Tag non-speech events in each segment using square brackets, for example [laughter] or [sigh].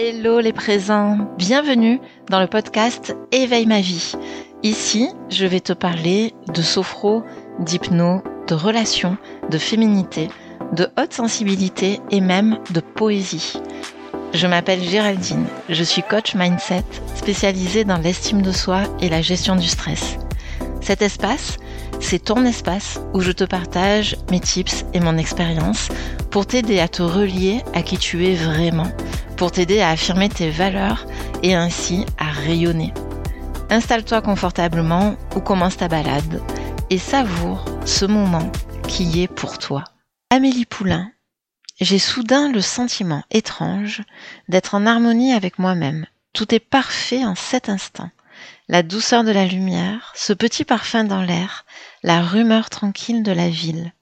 Hello les présents, bienvenue dans le podcast Éveille ma vie. Ici, je vais te parler de sophro, d'hypno, de relations, de féminité, de haute sensibilité et même de poésie. Je m'appelle Géraldine, je suis coach mindset spécialisée dans l'estime de soi et la gestion du stress. Cet espace, c'est ton espace où je te partage mes tips et mon expérience pour t'aider à te relier à qui tu es vraiment pour t'aider à affirmer tes valeurs et ainsi à rayonner. Installe-toi confortablement ou commence ta balade et savoure ce moment qui est pour toi. Amélie Poulain, j'ai soudain le sentiment étrange d'être en harmonie avec moi-même. Tout est parfait en cet instant. La douceur de la lumière, ce petit parfum dans l'air, la rumeur tranquille de la ville.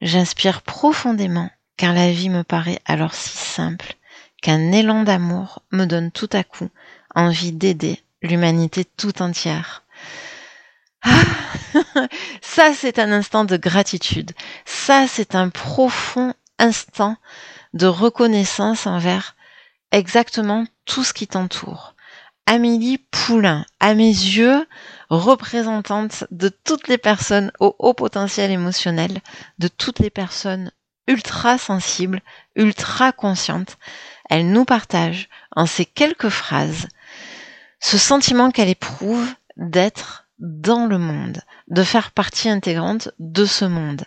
J'inspire profondément car la vie me paraît alors si simple qu'un élan d'amour me donne tout à coup envie d'aider l'humanité tout entière. Ah, [laughs] ça c'est un instant de gratitude, ça c'est un profond instant de reconnaissance envers exactement tout ce qui t'entoure. Amélie Poulain, à mes yeux, représentante de toutes les personnes au haut potentiel émotionnel, de toutes les personnes ultra sensibles, ultra conscientes, elle nous partage en ces quelques phrases ce sentiment qu'elle éprouve d'être dans le monde, de faire partie intégrante de ce monde.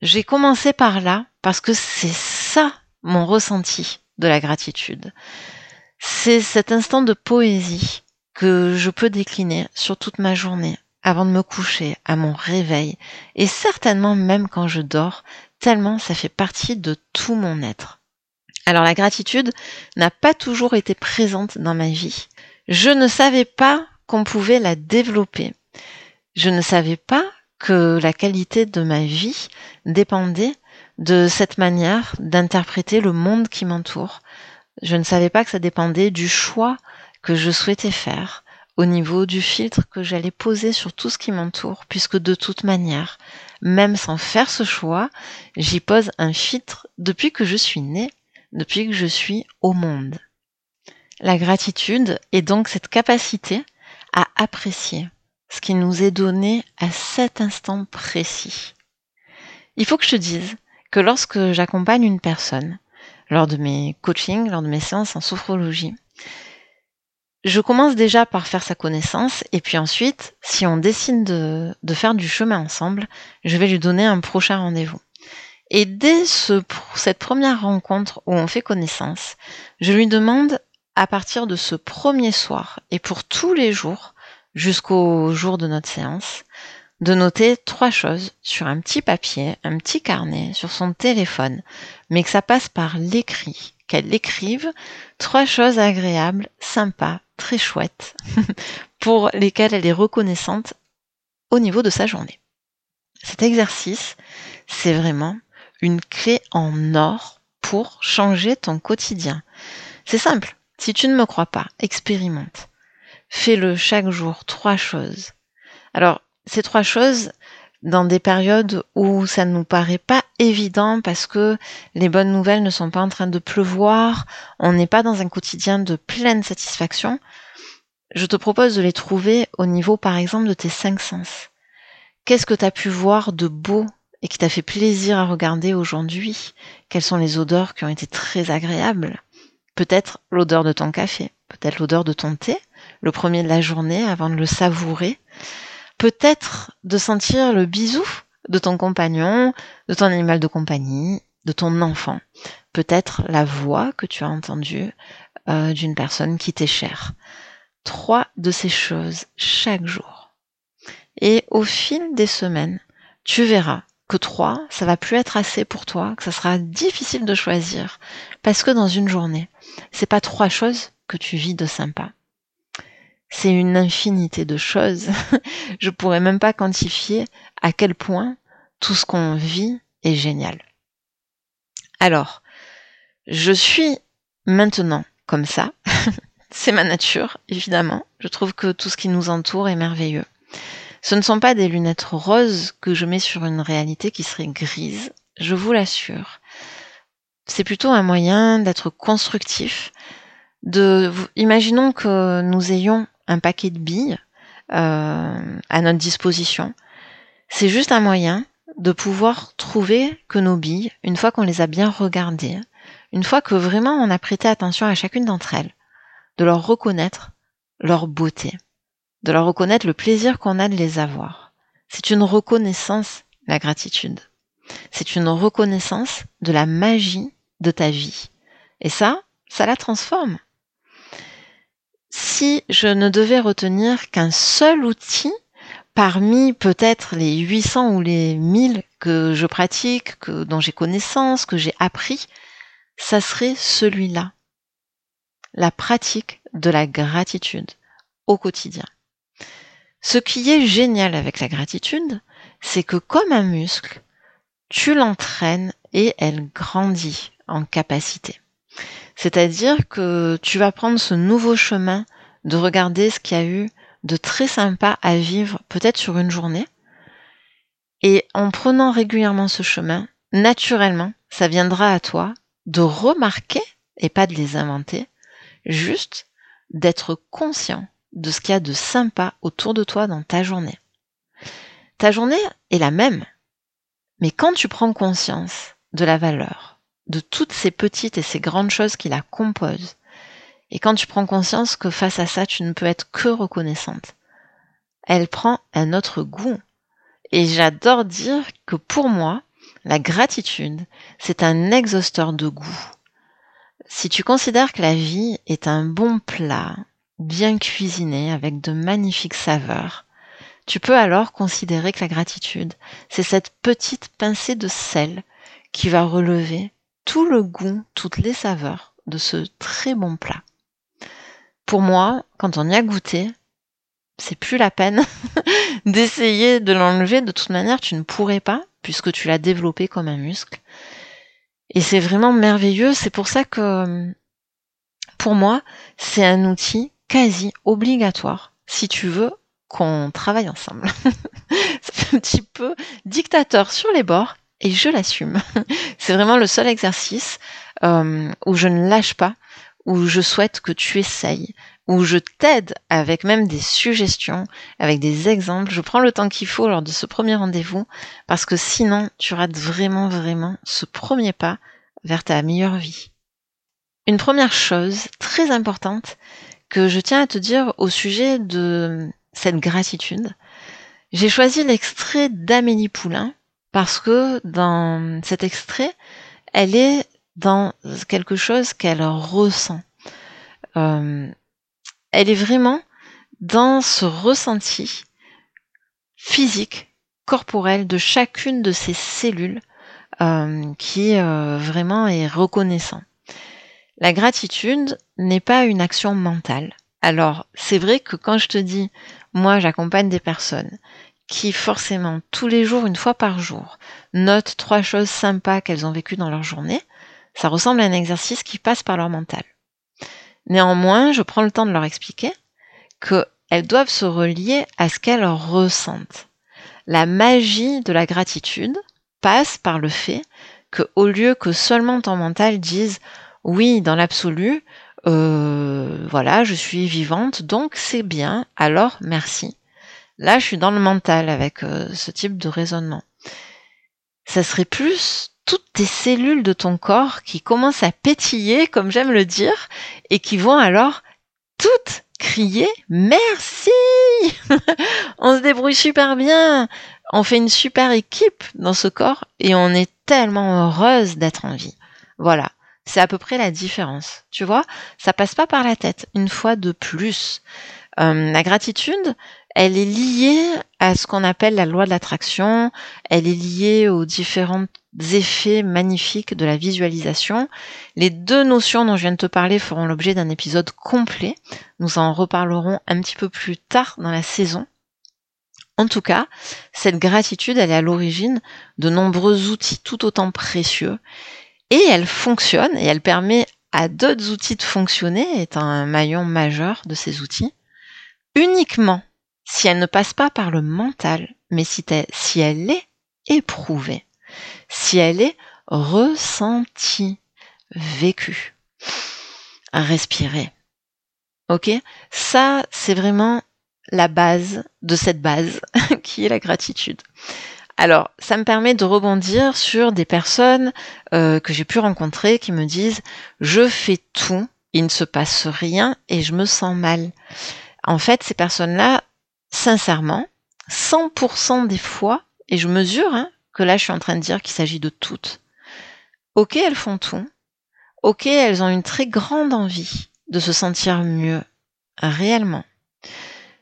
J'ai commencé par là parce que c'est ça mon ressenti de la gratitude. C'est cet instant de poésie que je peux décliner sur toute ma journée, avant de me coucher, à mon réveil, et certainement même quand je dors, tellement ça fait partie de tout mon être. Alors la gratitude n'a pas toujours été présente dans ma vie. Je ne savais pas qu'on pouvait la développer. Je ne savais pas que la qualité de ma vie dépendait de cette manière d'interpréter le monde qui m'entoure. Je ne savais pas que ça dépendait du choix que je souhaitais faire au niveau du filtre que j'allais poser sur tout ce qui m'entoure, puisque de toute manière, même sans faire ce choix, j'y pose un filtre depuis que je suis née depuis que je suis au monde. La gratitude est donc cette capacité à apprécier ce qui nous est donné à cet instant précis. Il faut que je te dise que lorsque j'accompagne une personne, lors de mes coachings, lors de mes séances en sophrologie, je commence déjà par faire sa connaissance et puis ensuite, si on décide de, de faire du chemin ensemble, je vais lui donner un prochain rendez-vous. Et dès ce, cette première rencontre où on fait connaissance, je lui demande à partir de ce premier soir et pour tous les jours jusqu'au jour de notre séance, de noter trois choses sur un petit papier, un petit carnet, sur son téléphone, mais que ça passe par l'écrit, qu'elle écrive trois choses agréables, sympas, très chouettes, [laughs] pour lesquelles elle est reconnaissante au niveau de sa journée. Cet exercice, c'est vraiment une clé en or pour changer ton quotidien. C'est simple. Si tu ne me crois pas, expérimente. Fais-le chaque jour, trois choses. Alors, ces trois choses, dans des périodes où ça ne nous paraît pas évident parce que les bonnes nouvelles ne sont pas en train de pleuvoir, on n'est pas dans un quotidien de pleine satisfaction, je te propose de les trouver au niveau par exemple de tes cinq sens. Qu'est-ce que tu as pu voir de beau et qui t'a fait plaisir à regarder aujourd'hui Quelles sont les odeurs qui ont été très agréables? Peut-être l'odeur de ton café, peut-être l'odeur de ton thé, le premier de la journée avant de le savourer. Peut-être de sentir le bisou de ton compagnon, de ton animal de compagnie, de ton enfant. Peut-être la voix que tu as entendue euh, d'une personne qui t'est chère. Trois de ces choses chaque jour. Et au fil des semaines, tu verras que trois, ça va plus être assez pour toi, que ça sera difficile de choisir. Parce que dans une journée, c'est pas trois choses que tu vis de sympa. C'est une infinité de choses. [laughs] Je pourrais même pas quantifier à quel point tout ce qu'on vit est génial. Alors, je suis maintenant comme ça. [laughs] c'est ma nature, évidemment. Je trouve que tout ce qui nous entoure est merveilleux. Ce ne sont pas des lunettes roses que je mets sur une réalité qui serait grise, je vous l'assure. c'est plutôt un moyen d'être constructif. De, imaginons que nous ayons un paquet de billes euh, à notre disposition. C'est juste un moyen de pouvoir trouver que nos billes, une fois qu'on les a bien regardées, une fois que vraiment on a prêté attention à chacune d'entre elles, de leur reconnaître leur beauté, de leur reconnaître le plaisir qu'on a de les avoir. C'est une reconnaissance, la gratitude. C'est une reconnaissance de la magie de ta vie. Et ça, ça la transforme. Si je ne devais retenir qu'un seul outil parmi peut-être les 800 ou les 1000 que je pratique, que, dont j'ai connaissance, que j'ai appris, ça serait celui-là. La pratique de la gratitude au quotidien. Ce qui est génial avec la gratitude, c'est que comme un muscle, tu l'entraînes et elle grandit en capacité. C'est-à-dire que tu vas prendre ce nouveau chemin de regarder ce qu'il y a eu de très sympa à vivre peut-être sur une journée. Et en prenant régulièrement ce chemin, naturellement, ça viendra à toi de remarquer, et pas de les inventer, juste d'être conscient de ce qu'il y a de sympa autour de toi dans ta journée. Ta journée est la même, mais quand tu prends conscience de la valeur, de toutes ces petites et ces grandes choses qui la composent, et quand tu prends conscience que face à ça, tu ne peux être que reconnaissante, elle prend un autre goût. Et j'adore dire que pour moi, la gratitude, c'est un exhausteur de goût. Si tu considères que la vie est un bon plat, bien cuisiné, avec de magnifiques saveurs, tu peux alors considérer que la gratitude, c'est cette petite pincée de sel qui va relever tout le goût, toutes les saveurs de ce très bon plat. Pour moi, quand on y a goûté, c'est plus la peine [laughs] d'essayer de l'enlever. De toute manière, tu ne pourrais pas, puisque tu l'as développé comme un muscle. Et c'est vraiment merveilleux. C'est pour ça que, pour moi, c'est un outil quasi obligatoire si tu veux qu'on travaille ensemble. [laughs] c'est un petit peu dictateur sur les bords et je l'assume. [laughs] c'est vraiment le seul exercice euh, où je ne lâche pas, où je souhaite que tu essayes, où je t'aide avec même des suggestions, avec des exemples. Je prends le temps qu'il faut lors de ce premier rendez-vous parce que sinon tu rates vraiment, vraiment ce premier pas vers ta meilleure vie. Une première chose très importante que je tiens à te dire au sujet de cette gratitude, j'ai choisi l'extrait d'Amélie Poulain parce que dans cet extrait, elle est dans quelque chose qu'elle ressent. Euh, elle est vraiment dans ce ressenti physique, corporel de chacune de ces cellules euh, qui euh, vraiment est reconnaissant. La gratitude n'est pas une action mentale. Alors, c'est vrai que quand je te dis, moi j'accompagne des personnes qui forcément tous les jours, une fois par jour, notent trois choses sympas qu'elles ont vécues dans leur journée, ça ressemble à un exercice qui passe par leur mental. Néanmoins, je prends le temps de leur expliquer qu'elles doivent se relier à ce qu'elles ressentent. La magie de la gratitude passe par le fait que, au lieu que seulement ton mental dise oui, dans l'absolu, euh, voilà, je suis vivante, donc c'est bien, alors merci. Là, je suis dans le mental avec euh, ce type de raisonnement. Ça serait plus toutes tes cellules de ton corps qui commencent à pétiller, comme j'aime le dire, et qui vont alors toutes crier merci. [laughs] on se débrouille super bien, on fait une super équipe dans ce corps et on est tellement heureuse d'être en vie. Voilà. C'est à peu près la différence. Tu vois, ça passe pas par la tête. Une fois de plus, euh, la gratitude, elle est liée à ce qu'on appelle la loi de l'attraction. Elle est liée aux différents effets magnifiques de la visualisation. Les deux notions dont je viens de te parler feront l'objet d'un épisode complet. Nous en reparlerons un petit peu plus tard dans la saison. En tout cas, cette gratitude, elle est à l'origine de nombreux outils tout autant précieux et elle fonctionne et elle permet à d'autres outils de fonctionner, est un maillon majeur de ces outils, uniquement si elle ne passe pas par le mental, mais si, si elle est éprouvée, si elle est ressentie, vécu. Respirer. Ok? Ça, c'est vraiment la base de cette base [laughs] qui est la gratitude. Alors, ça me permet de rebondir sur des personnes euh, que j'ai pu rencontrer qui me disent je fais tout, il ne se passe rien et je me sens mal. En fait, ces personnes-là, sincèrement, 100% des fois, et je mesure hein, que là je suis en train de dire qu'il s'agit de toutes. Ok, elles font tout. Ok, elles ont une très grande envie de se sentir mieux, réellement.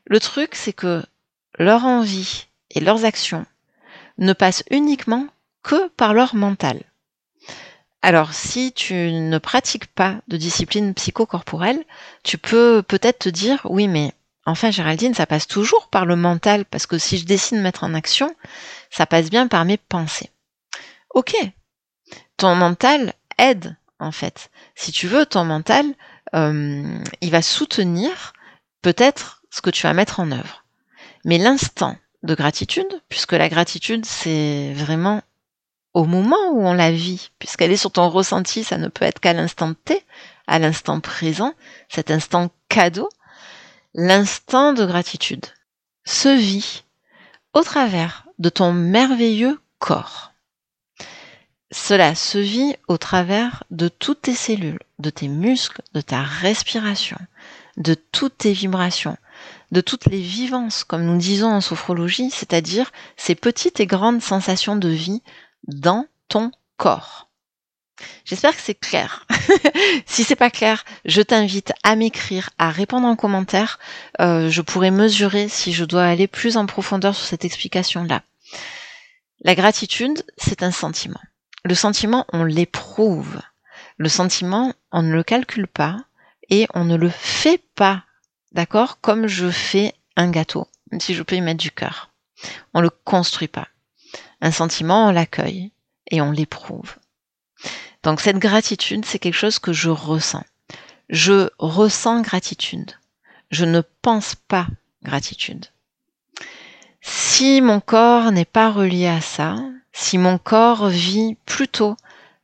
Le truc, c'est que leur envie et leurs actions ne passent uniquement que par leur mental. Alors, si tu ne pratiques pas de discipline psychocorporelle, tu peux peut-être te dire, oui, mais enfin, Géraldine, ça passe toujours par le mental, parce que si je décide de mettre en action, ça passe bien par mes pensées. Ok, ton mental aide, en fait. Si tu veux, ton mental, euh, il va soutenir peut-être ce que tu vas mettre en œuvre. Mais l'instant de gratitude, puisque la gratitude, c'est vraiment au moment où on la vit, puisqu'elle est sur ton ressenti, ça ne peut être qu'à l'instant T, à l'instant présent, cet instant cadeau, l'instant de gratitude se vit au travers de ton merveilleux corps. Cela se vit au travers de toutes tes cellules, de tes muscles, de ta respiration, de toutes tes vibrations, de toutes les vivances, comme nous disons en sophrologie, c'est-à-dire ces petites et grandes sensations de vie dans ton corps. J'espère que c'est clair. [laughs] si c'est pas clair, je t'invite à m'écrire, à répondre en commentaire. Euh, je pourrais mesurer si je dois aller plus en profondeur sur cette explication-là. La gratitude, c'est un sentiment. Le sentiment, on l'éprouve. Le sentiment, on ne le calcule pas et on ne le fait pas. D'accord? Comme je fais un gâteau, même si je peux y mettre du cœur. On le construit pas. Un sentiment, on l'accueille et on l'éprouve. Donc cette gratitude, c'est quelque chose que je ressens. Je ressens gratitude. Je ne pense pas gratitude. Si mon corps n'est pas relié à ça, si mon corps vit plutôt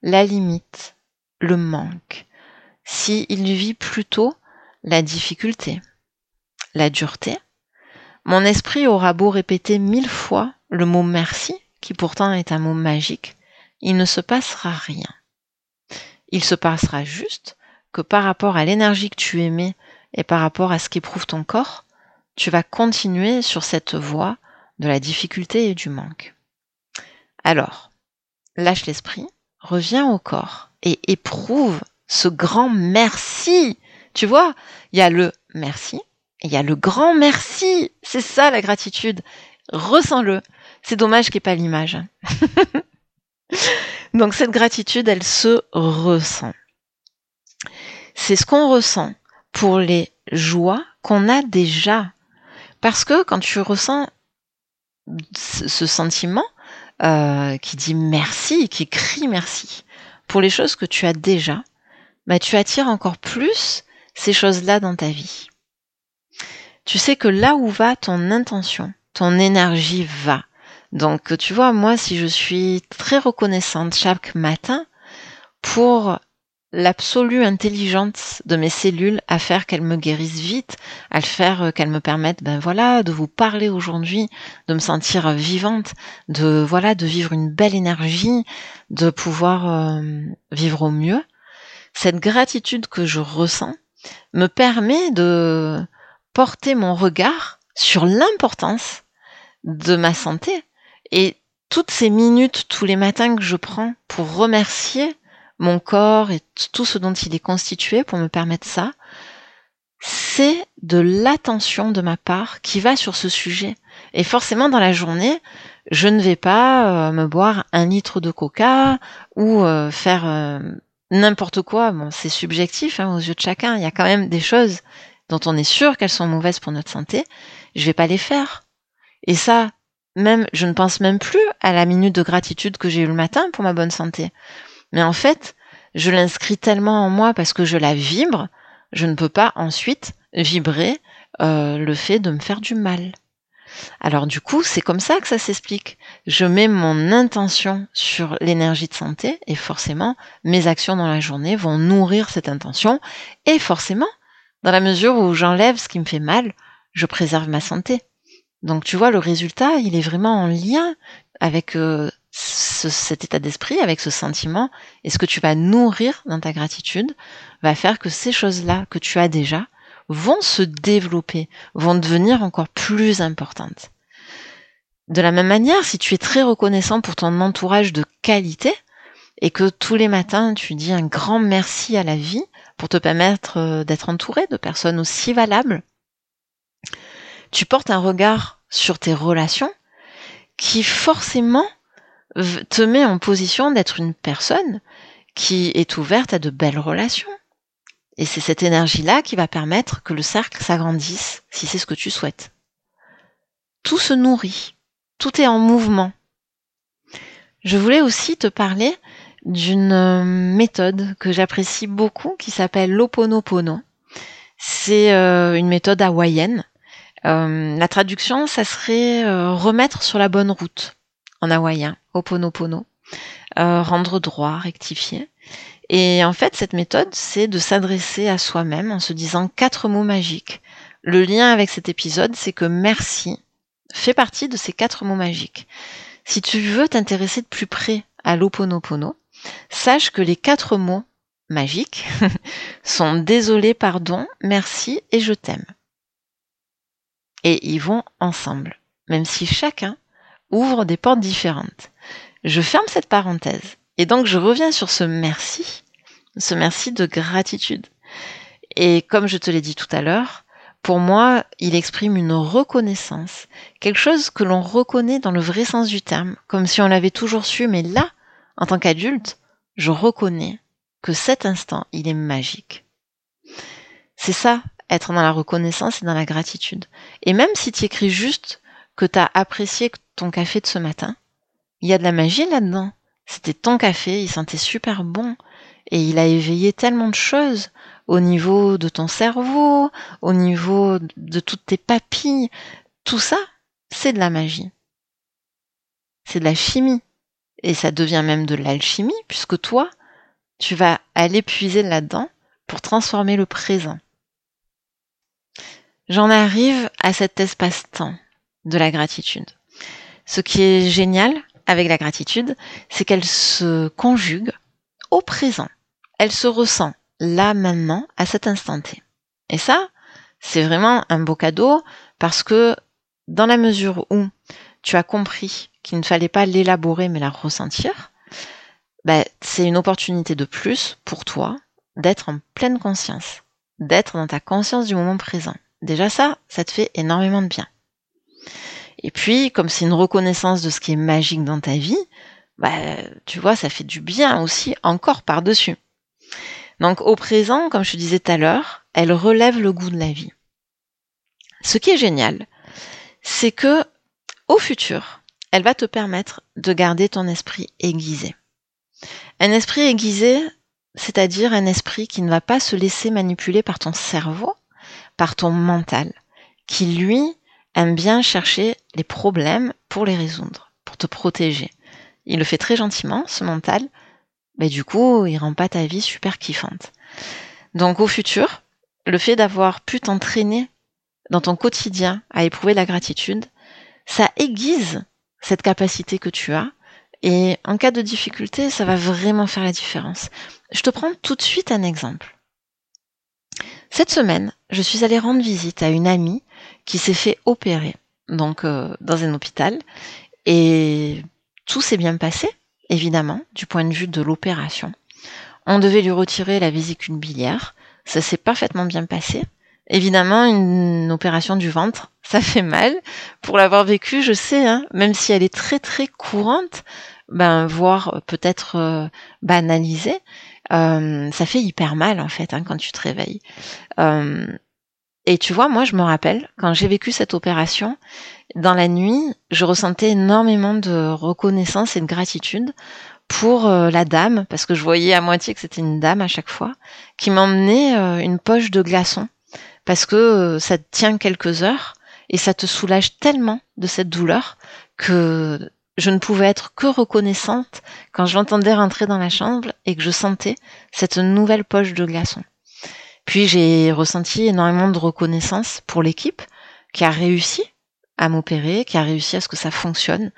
la limite, le manque, si il vit plutôt la difficulté, la dureté, mon esprit aura beau répéter mille fois le mot merci, qui pourtant est un mot magique, il ne se passera rien. Il se passera juste que par rapport à l'énergie que tu émets et par rapport à ce qu'éprouve ton corps, tu vas continuer sur cette voie de la difficulté et du manque. Alors, lâche l'esprit, reviens au corps et éprouve ce grand merci. Tu vois, il y a le merci il y a le grand merci. C'est ça la gratitude. Ressens-le. C'est dommage qu'il n'y ait pas l'image. [laughs] Donc cette gratitude, elle se ressent. C'est ce qu'on ressent pour les joies qu'on a déjà. Parce que quand tu ressens ce sentiment euh, qui dit merci, qui crie merci, pour les choses que tu as déjà, bah, tu attires encore plus ces choses-là dans ta vie. Tu sais que là où va ton intention, ton énergie va. Donc, tu vois, moi, si je suis très reconnaissante chaque matin pour l'absolue intelligence de mes cellules à faire qu'elles me guérissent vite, à le faire euh, qu'elles me permettent, ben voilà, de vous parler aujourd'hui, de me sentir vivante, de voilà, de vivre une belle énergie, de pouvoir euh, vivre au mieux. Cette gratitude que je ressens me permet de porter mon regard sur l'importance de ma santé, et toutes ces minutes tous les matins que je prends pour remercier mon corps et tout ce dont il est constitué pour me permettre ça, c'est de l'attention de ma part qui va sur ce sujet. Et forcément, dans la journée, je ne vais pas euh, me boire un litre de coca ou euh, faire euh, n'importe quoi. C'est subjectif hein, aux yeux de chacun. Il y a quand même des choses dont on est sûr qu'elles sont mauvaises pour notre santé. Je vais pas les faire. Et ça, même, je ne pense même plus à la minute de gratitude que j'ai eue le matin pour ma bonne santé. Mais en fait, je l'inscris tellement en moi parce que je la vibre, je ne peux pas ensuite vibrer euh, le fait de me faire du mal. Alors du coup, c'est comme ça que ça s'explique. Je mets mon intention sur l'énergie de santé et forcément, mes actions dans la journée vont nourrir cette intention et forcément, dans la mesure où j'enlève ce qui me fait mal, je préserve ma santé. Donc tu vois, le résultat, il est vraiment en lien avec euh, cet état d'esprit, avec ce sentiment, et ce que tu vas nourrir dans ta gratitude va faire que ces choses-là que tu as déjà vont se développer, vont devenir encore plus importantes. De la même manière, si tu es très reconnaissant pour ton entourage de qualité et que tous les matins tu dis un grand merci à la vie pour te permettre euh, d'être entouré de personnes aussi valables, tu portes un regard sur tes relations qui forcément te met en position d'être une personne qui est ouverte à de belles relations. Et c'est cette énergie-là qui va permettre que le cercle s'agrandisse, si c'est ce que tu souhaites. Tout se nourrit, tout est en mouvement. Je voulais aussi te parler d'une euh, méthode que j'apprécie beaucoup qui s'appelle l'Oponopono. C'est euh, une méthode hawaïenne. Euh, la traduction, ça serait remettre sur la bonne route en hawaïen, Oponopono, rendre droit, rectifier. Et en fait, cette méthode, c'est de s'adresser à soi-même en se disant quatre mots magiques. Le lien avec cet épisode, c'est que merci fait partie de ces quatre mots magiques. Si tu veux t'intéresser de plus près à l'Oponopono, sache que les quatre mots magiques [laughs] sont désolé, pardon, merci et je t'aime. Et ils vont ensemble, même si chacun ouvre des portes différentes. Je ferme cette parenthèse et donc je reviens sur ce merci, ce merci de gratitude. Et comme je te l'ai dit tout à l'heure, pour moi, il exprime une reconnaissance, quelque chose que l'on reconnaît dans le vrai sens du terme, comme si on l'avait toujours su, mais là, en tant qu'adulte, je reconnais que cet instant, il est magique. C'est ça, être dans la reconnaissance et dans la gratitude. Et même si tu écris juste que tu as apprécié ton café de ce matin, il y a de la magie là-dedans. C'était ton café, il sentait super bon et il a éveillé tellement de choses au niveau de ton cerveau, au niveau de toutes tes papilles. Tout ça, c'est de la magie. C'est de la chimie. Et ça devient même de l'alchimie puisque toi, tu vas aller puiser là-dedans pour transformer le présent. J'en arrive à cet espace-temps de la gratitude. Ce qui est génial, avec la gratitude, c'est qu'elle se conjugue au présent. Elle se ressent là maintenant, à cet instant T. Et ça, c'est vraiment un beau cadeau parce que dans la mesure où tu as compris qu'il ne fallait pas l'élaborer mais la ressentir, ben, c'est une opportunité de plus pour toi d'être en pleine conscience, d'être dans ta conscience du moment présent. Déjà ça, ça te fait énormément de bien. Et puis, comme c'est une reconnaissance de ce qui est magique dans ta vie, bah, tu vois, ça fait du bien aussi encore par-dessus. Donc au présent, comme je te disais tout à l'heure, elle relève le goût de la vie. Ce qui est génial, c'est que au futur, elle va te permettre de garder ton esprit aiguisé. Un esprit aiguisé, c'est-à-dire un esprit qui ne va pas se laisser manipuler par ton cerveau, par ton mental, qui lui aime bien chercher les problèmes pour les résoudre, pour te protéger. Il le fait très gentiment, ce mental, mais du coup, il rend pas ta vie super kiffante. Donc au futur, le fait d'avoir pu t'entraîner dans ton quotidien à éprouver la gratitude, ça aiguise cette capacité que tu as. Et en cas de difficulté, ça va vraiment faire la différence. Je te prends tout de suite un exemple. Cette semaine, je suis allée rendre visite à une amie qui s'est fait opérer, donc euh, dans un hôpital, et tout s'est bien passé, évidemment, du point de vue de l'opération. On devait lui retirer la vésicule biliaire, ça s'est parfaitement bien passé. Évidemment, une opération du ventre, ça fait mal. Pour l'avoir vécu, je sais, hein, même si elle est très très courante, ben voire peut-être euh, banalisée, euh, ça fait hyper mal en fait hein, quand tu te réveilles. Euh, et tu vois, moi, je me rappelle, quand j'ai vécu cette opération, dans la nuit, je ressentais énormément de reconnaissance et de gratitude pour euh, la dame, parce que je voyais à moitié que c'était une dame à chaque fois, qui m'emmenait une poche de glaçons, parce que euh, ça tient quelques heures, et ça te soulage tellement de cette douleur que je ne pouvais être que reconnaissante quand je l'entendais rentrer dans la chambre et que je sentais cette nouvelle poche de glaçons. Puis j'ai ressenti énormément de reconnaissance pour l'équipe qui a réussi à m'opérer, qui a réussi à ce que ça fonctionne,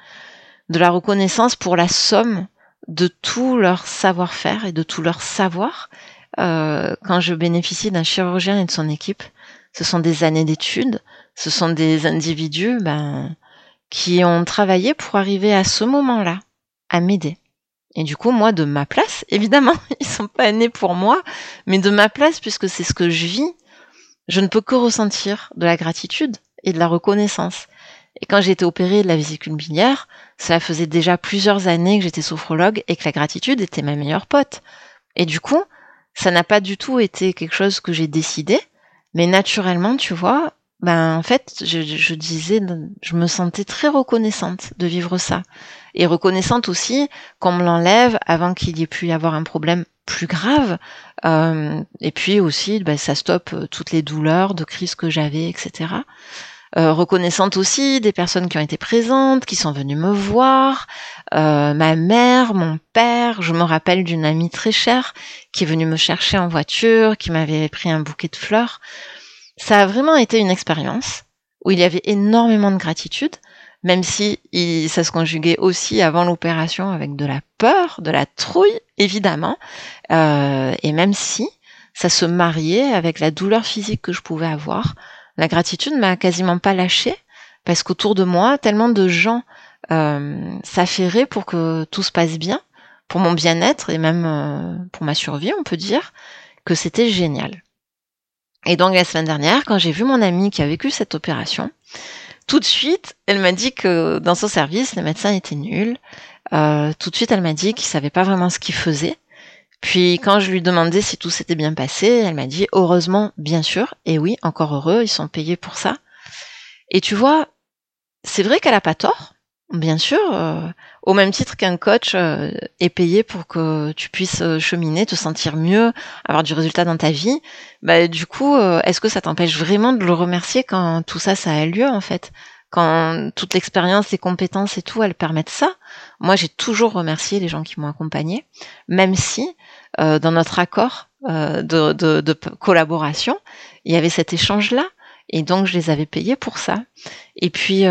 de la reconnaissance pour la somme de tout leur savoir-faire et de tout leur savoir euh, quand je bénéficie d'un chirurgien et de son équipe. Ce sont des années d'études, ce sont des individus ben, qui ont travaillé pour arriver à ce moment-là, à m'aider. Et du coup, moi, de ma place, [laughs] évidemment, ils sont pas nés pour moi, mais de ma place, puisque c'est ce que je vis, je ne peux que ressentir de la gratitude et de la reconnaissance. Et quand j'ai été opérée de la vésicule biliaire, cela faisait déjà plusieurs années que j'étais sophrologue et que la gratitude était ma meilleure pote. Et du coup, ça n'a pas du tout été quelque chose que j'ai décidé, mais naturellement, tu vois, ben en fait, je, disais, je me sentais très reconnaissante de vivre ça, et reconnaissante aussi qu'on me l'enlève avant qu'il y ait pu y avoir un problème plus grave, euh, et puis aussi, ben, ça stoppe toutes les douleurs de crise que j'avais, etc. Euh, reconnaissante aussi des personnes qui ont été présentes, qui sont venues me voir, euh, ma mère, mon père. Je me rappelle d'une amie très chère qui est venue me chercher en voiture, qui m'avait pris un bouquet de fleurs ça a vraiment été une expérience où il y avait énormément de gratitude, même si ça se conjuguait aussi avant l'opération avec de la peur, de la trouille, évidemment, euh, et même si ça se mariait avec la douleur physique que je pouvais avoir, la gratitude m'a quasiment pas lâché parce qu'autour de moi, tellement de gens euh, s'affairaient pour que tout se passe bien, pour mon bien-être et même euh, pour ma survie, on peut dire, que c'était génial. Et donc la semaine dernière, quand j'ai vu mon amie qui a vécu cette opération, tout de suite, elle m'a dit que dans son service, les médecins étaient nuls. Euh, tout de suite, elle m'a dit qu'ils savaient pas vraiment ce qu'ils faisaient. Puis quand je lui demandais si tout s'était bien passé, elle m'a dit heureusement, bien sûr, et oui, encore heureux, ils sont payés pour ça. Et tu vois, c'est vrai qu'elle a pas tort, bien sûr. Euh, au même titre qu'un coach euh, est payé pour que tu puisses euh, cheminer, te sentir mieux, avoir du résultat dans ta vie, bah, du coup, euh, est-ce que ça t'empêche vraiment de le remercier quand tout ça, ça a lieu en fait? Quand toute l'expérience, les compétences et tout, elles permettent ça? Moi, j'ai toujours remercié les gens qui m'ont accompagné, même si dans notre accord de, de, de collaboration, il y avait cet échange-là. Et donc, je les avais payés pour ça. Et puis,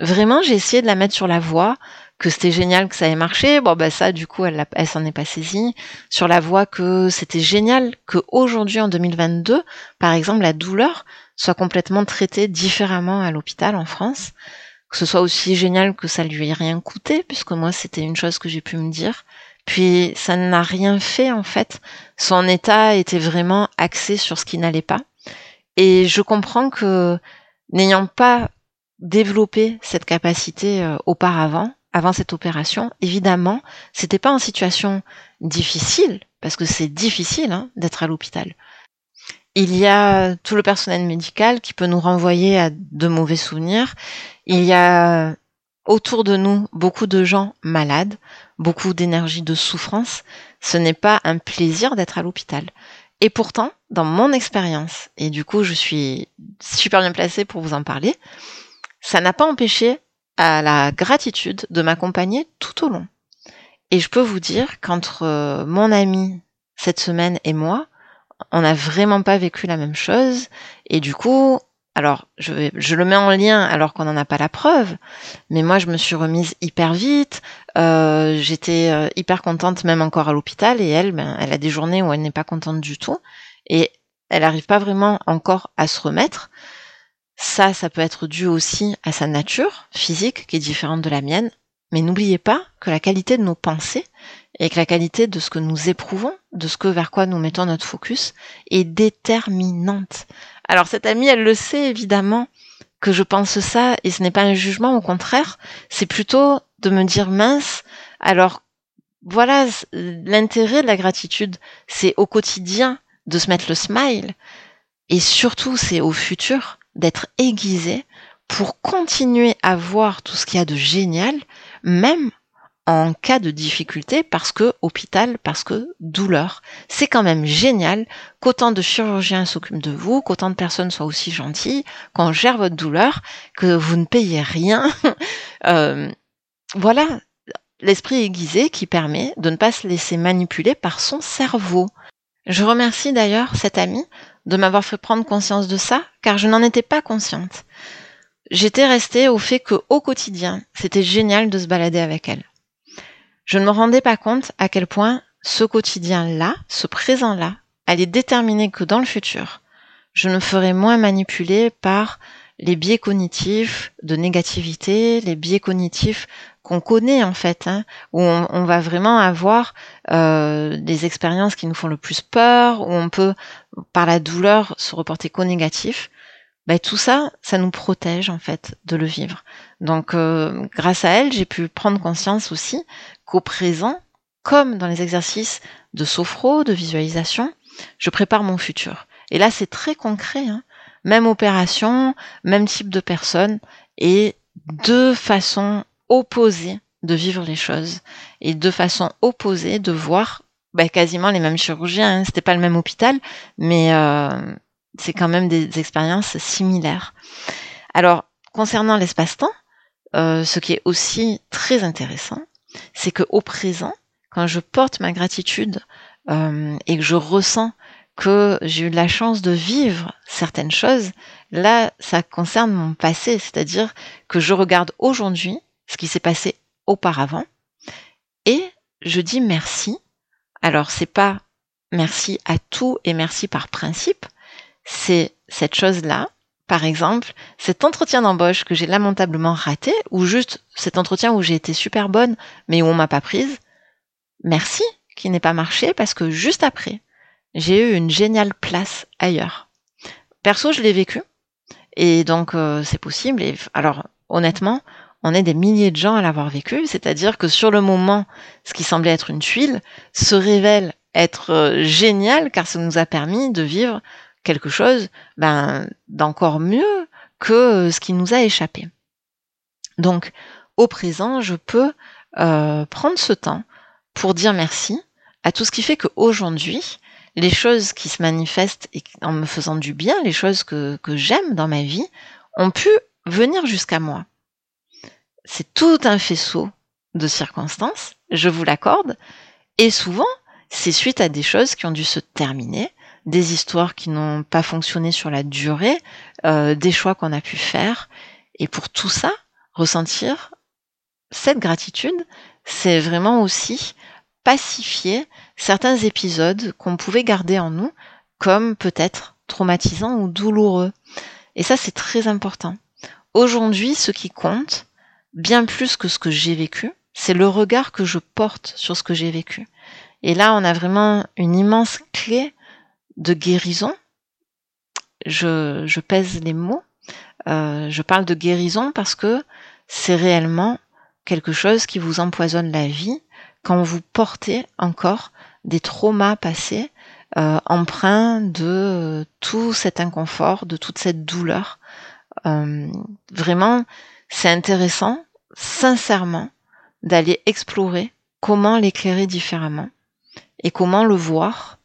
vraiment, j'ai essayé de la mettre sur la voie que c'était génial que ça ait marché. Bon, bah ça, du coup, elle, elle s'en est pas saisie. Sur la voie que c'était génial que aujourd'hui, en 2022, par exemple, la douleur soit complètement traitée différemment à l'hôpital en France. Que ce soit aussi génial que ça lui ait rien coûté, puisque moi, c'était une chose que j'ai pu me dire. Puis, ça n'a rien fait, en fait. Son état était vraiment axé sur ce qui n'allait pas. Et je comprends que, n'ayant pas développé cette capacité euh, auparavant, avant cette opération, évidemment, c'était pas en situation difficile, parce que c'est difficile hein, d'être à l'hôpital. Il y a tout le personnel médical qui peut nous renvoyer à de mauvais souvenirs. Il y a autour de nous beaucoup de gens malades, beaucoup d'énergie de souffrance. Ce n'est pas un plaisir d'être à l'hôpital. Et pourtant, dans mon expérience, et du coup je suis super bien placée pour vous en parler, ça n'a pas empêché à la gratitude de m'accompagner tout au long. Et je peux vous dire qu'entre euh, mon ami cette semaine et moi, on n'a vraiment pas vécu la même chose. Et du coup, alors je, vais, je le mets en lien alors qu'on n'en a pas la preuve, mais moi je me suis remise hyper vite. Euh, J'étais euh, hyper contente même encore à l'hôpital et elle, ben, elle a des journées où elle n'est pas contente du tout et elle n'arrive pas vraiment encore à se remettre. Ça, ça peut être dû aussi à sa nature physique qui est différente de la mienne. Mais n'oubliez pas que la qualité de nos pensées et que la qualité de ce que nous éprouvons, de ce vers quoi nous mettons notre focus, est déterminante. Alors cette amie, elle le sait évidemment que je pense ça et ce n'est pas un jugement, au contraire, c'est plutôt de me dire mince, alors voilà, l'intérêt de la gratitude, c'est au quotidien de se mettre le smile et surtout c'est au futur d'être aiguisé pour continuer à voir tout ce qu'il y a de génial, même en cas de difficulté parce que hôpital, parce que douleur. C'est quand même génial qu'autant de chirurgiens s'occupent de vous, qu'autant de personnes soient aussi gentilles, qu'on gère votre douleur, que vous ne payez rien. [laughs] euh, voilà, l'esprit aiguisé qui permet de ne pas se laisser manipuler par son cerveau. Je remercie d'ailleurs cette amie de m'avoir fait prendre conscience de ça, car je n'en étais pas consciente. J'étais restée au fait que au quotidien, c'était génial de se balader avec elle. Je ne me rendais pas compte à quel point ce quotidien-là, ce présent-là, allait déterminer que dans le futur, je ne ferais moins manipuler par les biais cognitifs de négativité, les biais cognitifs qu'on connaît en fait, hein, où on, va vraiment avoir euh, des expériences qui nous font le plus peur, où on peut, par la douleur, se reporter qu'au négatif. Ben, tout ça, ça nous protège en fait de le vivre. Donc, euh, grâce à elle, j'ai pu prendre conscience aussi qu'au présent, comme dans les exercices de sophro, de visualisation, je prépare mon futur. Et là, c'est très concret. Hein. Même opération, même type de personne, et deux façons opposées de vivre les choses et deux façons opposées de voir ben, quasiment les mêmes chirurgiens. Hein. C'était pas le même hôpital, mais euh, c'est quand même des expériences similaires. Alors, concernant l'espace-temps, euh, ce qui est aussi très intéressant, c'est que au présent, quand je porte ma gratitude euh, et que je ressens que j'ai eu la chance de vivre certaines choses, là, ça concerne mon passé, c'est-à-dire que je regarde aujourd'hui ce qui s'est passé auparavant et je dis merci. Alors, c'est pas merci à tout et merci par principe, c'est cette chose-là. Par exemple, cet entretien d'embauche que j'ai lamentablement raté, ou juste cet entretien où j'ai été super bonne, mais où on m'a pas prise. Merci qui n'est pas marché parce que juste après, j'ai eu une géniale place ailleurs. Perso, je l'ai vécu. Et donc, euh, c'est possible. Et alors, honnêtement, on est des milliers de gens à l'avoir vécu. C'est-à-dire que sur le moment, ce qui semblait être une tuile se révèle être euh, génial car ça nous a permis de vivre quelque chose ben, d'encore mieux que ce qui nous a échappé. Donc, au présent, je peux euh, prendre ce temps pour dire merci à tout ce qui fait qu'aujourd'hui, les choses qui se manifestent et en me faisant du bien, les choses que j'aime dans ma vie, ont pu venir jusqu'à moi. C'est tout un faisceau de circonstances, je vous l'accorde, et souvent, c'est suite à des choses qui ont dû se terminer, des histoires qui n'ont pas fonctionné sur la durée, euh, des choix qu'on a pu faire. Et pour tout ça, ressentir cette gratitude, c'est vraiment aussi pacifier certains épisodes qu'on pouvait garder en nous comme peut-être traumatisants ou douloureux. Et ça, c'est très important. Aujourd'hui, ce qui compte, bien plus que ce que j'ai vécu, c'est le regard que je porte sur ce que j'ai vécu. Et là, on a vraiment une immense clé de guérison. Je, pèse les mots. Euh, je parle de guérison parce que c'est réellement quelque chose qui vous empoisonne la vie quand vous portez encore des traumas passés euh, de tout cet inconfort, de toute cette douleur. Euh, vraiment, c'est intéressant, sincèrement, d'aller explorer comment l'éclairer différemment et comment le voir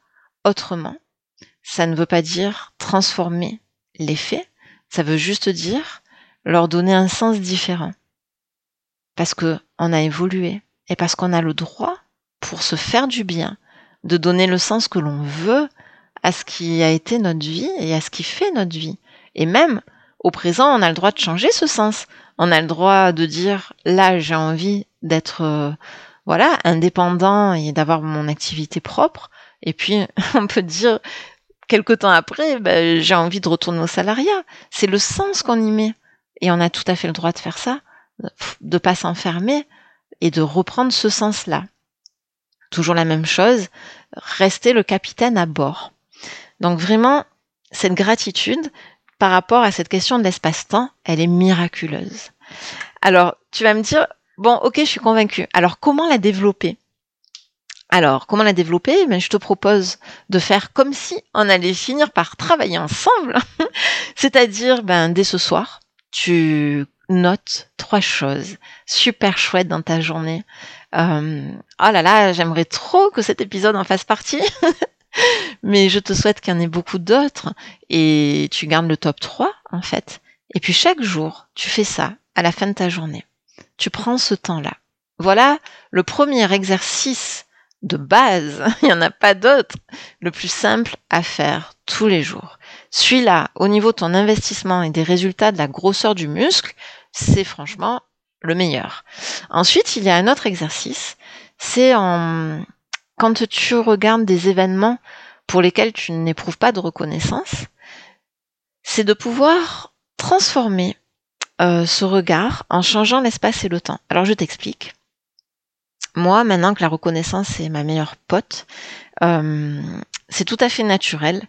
autrement ça ne veut pas dire transformer les faits, ça veut juste dire leur donner un sens différent. Parce que on a évolué et parce qu'on a le droit, pour se faire du bien, de donner le sens que l'on veut à ce qui a été notre vie et à ce qui fait notre vie. Et même au présent, on a le droit de changer ce sens. On a le droit de dire là, j'ai envie d'être euh, voilà, indépendant et d'avoir mon activité propre. Et puis [laughs] on peut dire quelque temps après, ben, j'ai envie de retourner au salariat. C'est le sens qu'on y met. Et on a tout à fait le droit de faire ça, de pas s'enfermer et de reprendre ce sens-là. Toujours la même chose, rester le capitaine à bord. Donc vraiment, cette gratitude par rapport à cette question de l'espace-temps, elle est miraculeuse. Alors, tu vas me dire, bon, ok, je suis convaincue. Alors, comment la développer? Alors, comment la développer? Ben, Je te propose de faire comme si on allait finir par travailler ensemble. [laughs] C'est-à-dire, ben, dès ce soir, tu note trois choses super chouettes dans ta journée. Euh, oh là là, j'aimerais trop que cet épisode en fasse partie. [laughs] Mais je te souhaite qu'il y en ait beaucoup d'autres et tu gardes le top 3 en fait. Et puis chaque jour, tu fais ça à la fin de ta journée. Tu prends ce temps-là. Voilà le premier exercice de base, [laughs] il n'y en a pas d'autre, le plus simple à faire tous les jours. Celui-là, au niveau de ton investissement et des résultats de la grosseur du muscle, c'est franchement le meilleur. Ensuite, il y a un autre exercice, c'est en quand tu regardes des événements pour lesquels tu n'éprouves pas de reconnaissance, c'est de pouvoir transformer euh, ce regard en changeant l'espace et le temps. Alors je t'explique. Moi, maintenant que la reconnaissance est ma meilleure pote, euh, c'est tout à fait naturel.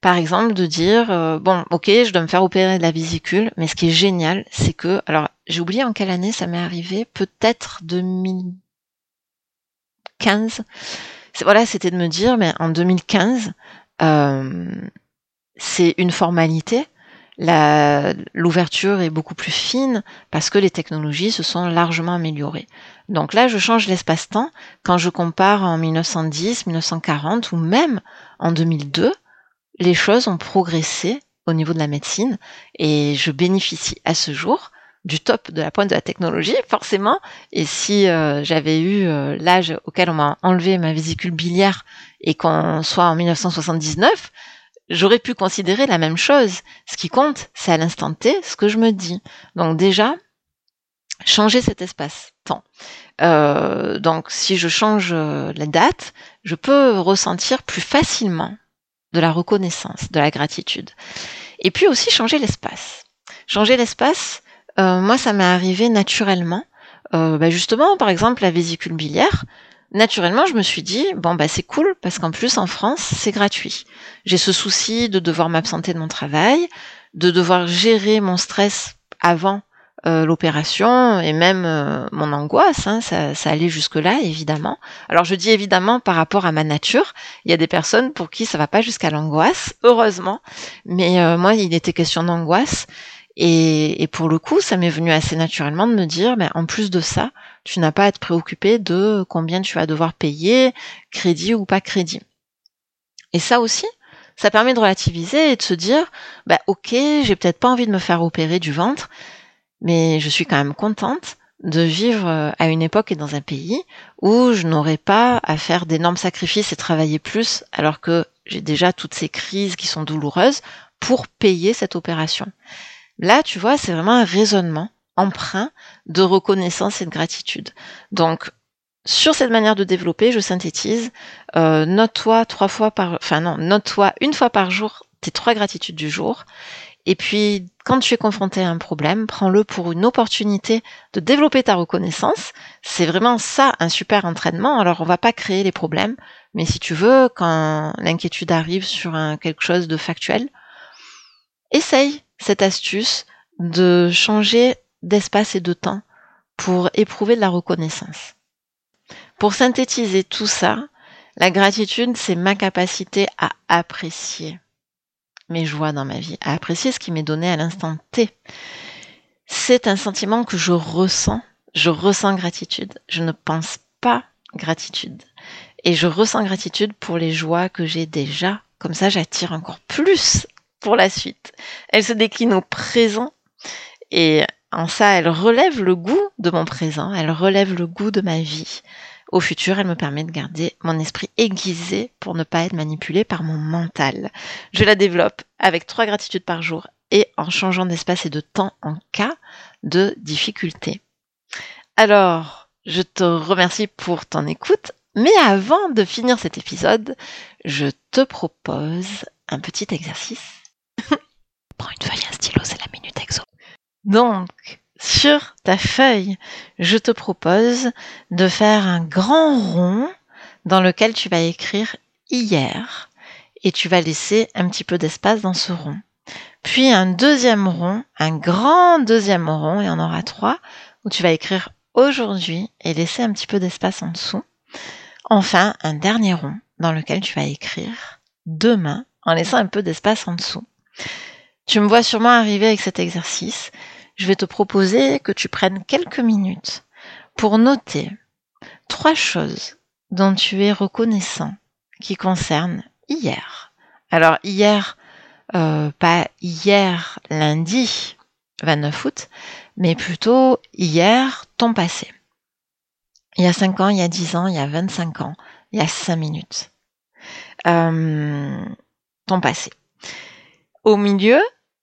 Par exemple, de dire euh, bon, ok, je dois me faire opérer de la vésicule, mais ce qui est génial, c'est que, alors, j'ai oublié en quelle année ça m'est arrivé, peut-être 2015. Voilà, c'était de me dire, mais en 2015, euh, c'est une formalité l'ouverture est beaucoup plus fine parce que les technologies se sont largement améliorées. Donc là, je change l'espace-temps. Quand je compare en 1910, 1940 ou même en 2002, les choses ont progressé au niveau de la médecine et je bénéficie à ce jour du top de la pointe de la technologie, [laughs] forcément. Et si euh, j'avais eu euh, l'âge auquel on m'a enlevé ma vésicule biliaire et qu'on soit en 1979, j'aurais pu considérer la même chose. Ce qui compte, c'est à l'instant T ce que je me dis. Donc déjà, changer cet espace-temps. Euh, donc si je change euh, la date, je peux ressentir plus facilement de la reconnaissance, de la gratitude. Et puis aussi changer l'espace. Changer l'espace, euh, moi ça m'est arrivé naturellement. Bah, justement, par exemple, la vésicule biliaire, naturellement, je me suis dit, bon, bah, c'est cool, parce qu'en plus, en France, c'est gratuit. J'ai ce souci de devoir m'absenter de mon travail, de devoir gérer mon stress avant euh, l'opération et même euh, mon angoisse, hein, ça, ça, allait jusque-là, évidemment. Alors je dis évidemment par rapport à ma nature, il y a des personnes pour qui ça va pas jusqu'à l'angoisse, heureusement, mais euh, moi il était question d'angoisse et, et, pour le coup, ça m'est venu assez naturellement de me dire, mais en plus de ça, tu n'as pas à te préoccuper de combien tu vas devoir payer, crédit ou pas crédit. Et ça aussi, ça permet de relativiser et de se dire, bah ok, j'ai peut-être pas envie de me faire opérer du ventre, mais je suis quand même contente de vivre euh, à une époque et dans un pays où je n'aurais pas à faire d'énormes sacrifices et travailler plus alors que j'ai déjà toutes ces crises qui sont douloureuses pour payer cette opération. Là, tu vois, c'est vraiment un raisonnement emprunt de reconnaissance et de gratitude. Donc, sur cette manière de développer, je synthétise, euh, note-toi trois fois par, enfin non, note-toi une fois par jour tes trois gratitudes du jour. Et puis, quand tu es confronté à un problème, prends-le pour une opportunité de développer ta reconnaissance. C'est vraiment ça, un super entraînement. Alors, on va pas créer les problèmes, mais si tu veux, quand l'inquiétude arrive sur un, quelque chose de factuel, essaye cette astuce de changer d'espace et de temps pour éprouver de la reconnaissance. Pour synthétiser tout ça, la gratitude, c'est ma capacité à apprécier mes joies dans ma vie, à apprécier ce qui m'est donné à l'instant T. C'est un sentiment que je ressens. Je ressens gratitude. Je ne pense pas gratitude. Et je ressens gratitude pour les joies que j'ai déjà. Comme ça, j'attire encore plus pour la suite. Elle se décline au présent et en ça, elle relève le goût de mon présent, elle relève le goût de ma vie. Au futur, elle me permet de garder mon esprit aiguisé pour ne pas être manipulé par mon mental. Je la développe avec trois gratitudes par jour et en changeant d'espace et de temps en cas de difficulté. Alors, je te remercie pour ton écoute, mais avant de finir cet épisode, je te propose un petit exercice. Prends une feuille, un stylo, c'est la minute exo. Donc, sur ta feuille, je te propose de faire un grand rond dans lequel tu vas écrire hier et tu vas laisser un petit peu d'espace dans ce rond. Puis un deuxième rond, un grand deuxième rond, et on aura trois, où tu vas écrire aujourd'hui et laisser un petit peu d'espace en dessous. Enfin, un dernier rond dans lequel tu vas écrire demain en laissant un peu d'espace en dessous. Tu me vois sûrement arriver avec cet exercice je vais te proposer que tu prennes quelques minutes pour noter trois choses dont tu es reconnaissant qui concernent hier. Alors hier, euh, pas hier lundi 29 août, mais plutôt hier ton passé. Il y a 5 ans, il y a 10 ans, il y a 25 ans, il y a 5 minutes. Euh, ton passé. Au milieu,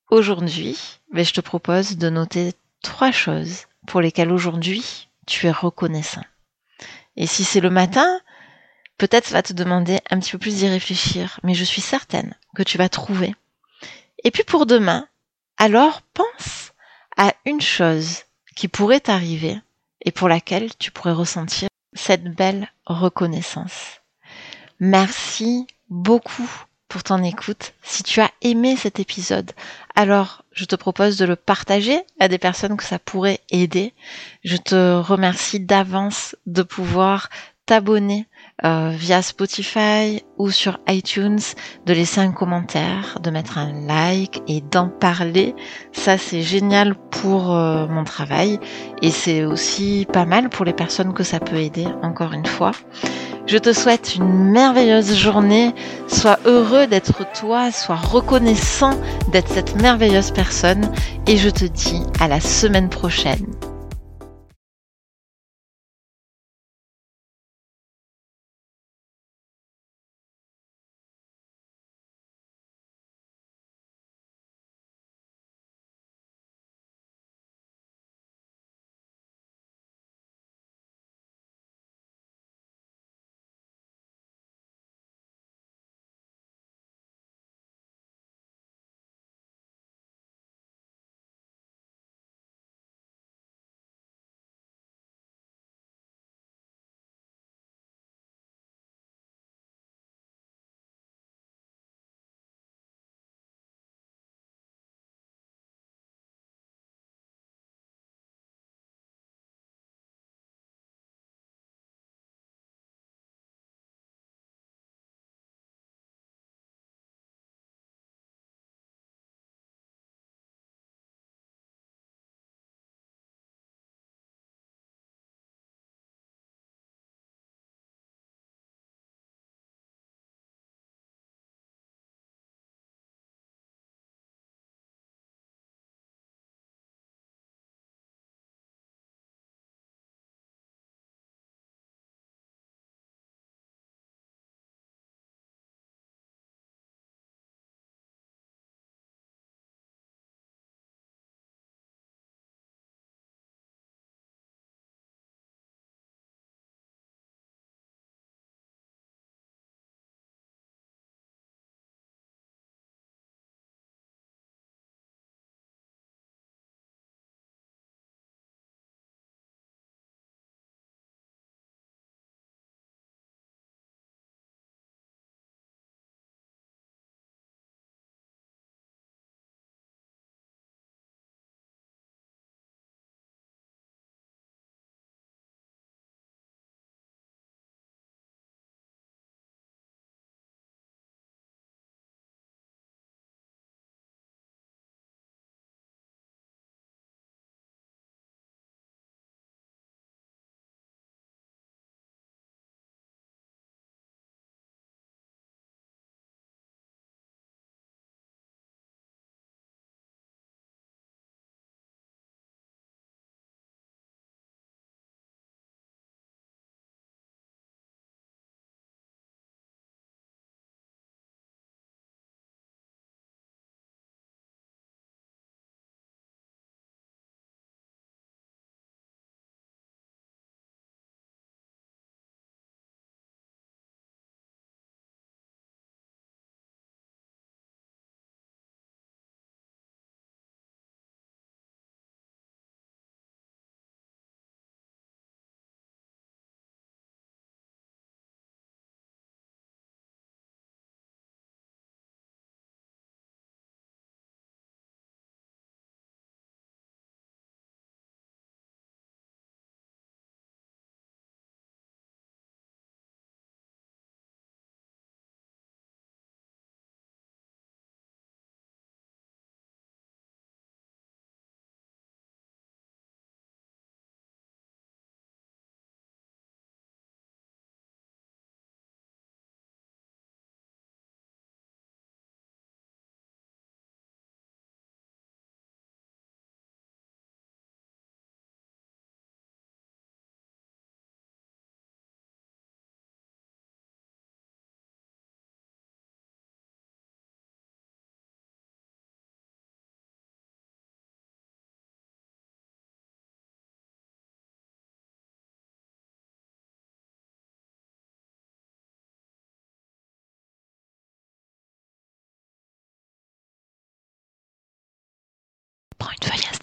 aujourd'hui, ben, je te propose de noter trois choses pour lesquelles aujourd'hui tu es reconnaissant. Et si c'est le matin, peut-être ça va te demander un petit peu plus d'y réfléchir, mais je suis certaine que tu vas trouver. Et puis pour demain, alors pense à une chose qui pourrait t'arriver et pour laquelle tu pourrais ressentir cette belle reconnaissance. Merci beaucoup pour ton écoute. Si tu as aimé cet épisode, alors je te propose de le partager à des personnes que ça pourrait aider. Je te remercie d'avance de pouvoir t'abonner euh, via Spotify ou sur iTunes, de laisser un commentaire, de mettre un like et d'en parler. Ça c'est génial pour euh, mon travail et c'est aussi pas mal pour les personnes que ça peut aider, encore une fois. Je te souhaite une merveilleuse journée. Sois heureux d'être toi, sois reconnaissant d'être cette merveilleuse personne et je te dis à la semaine prochaine. Prends une feuille à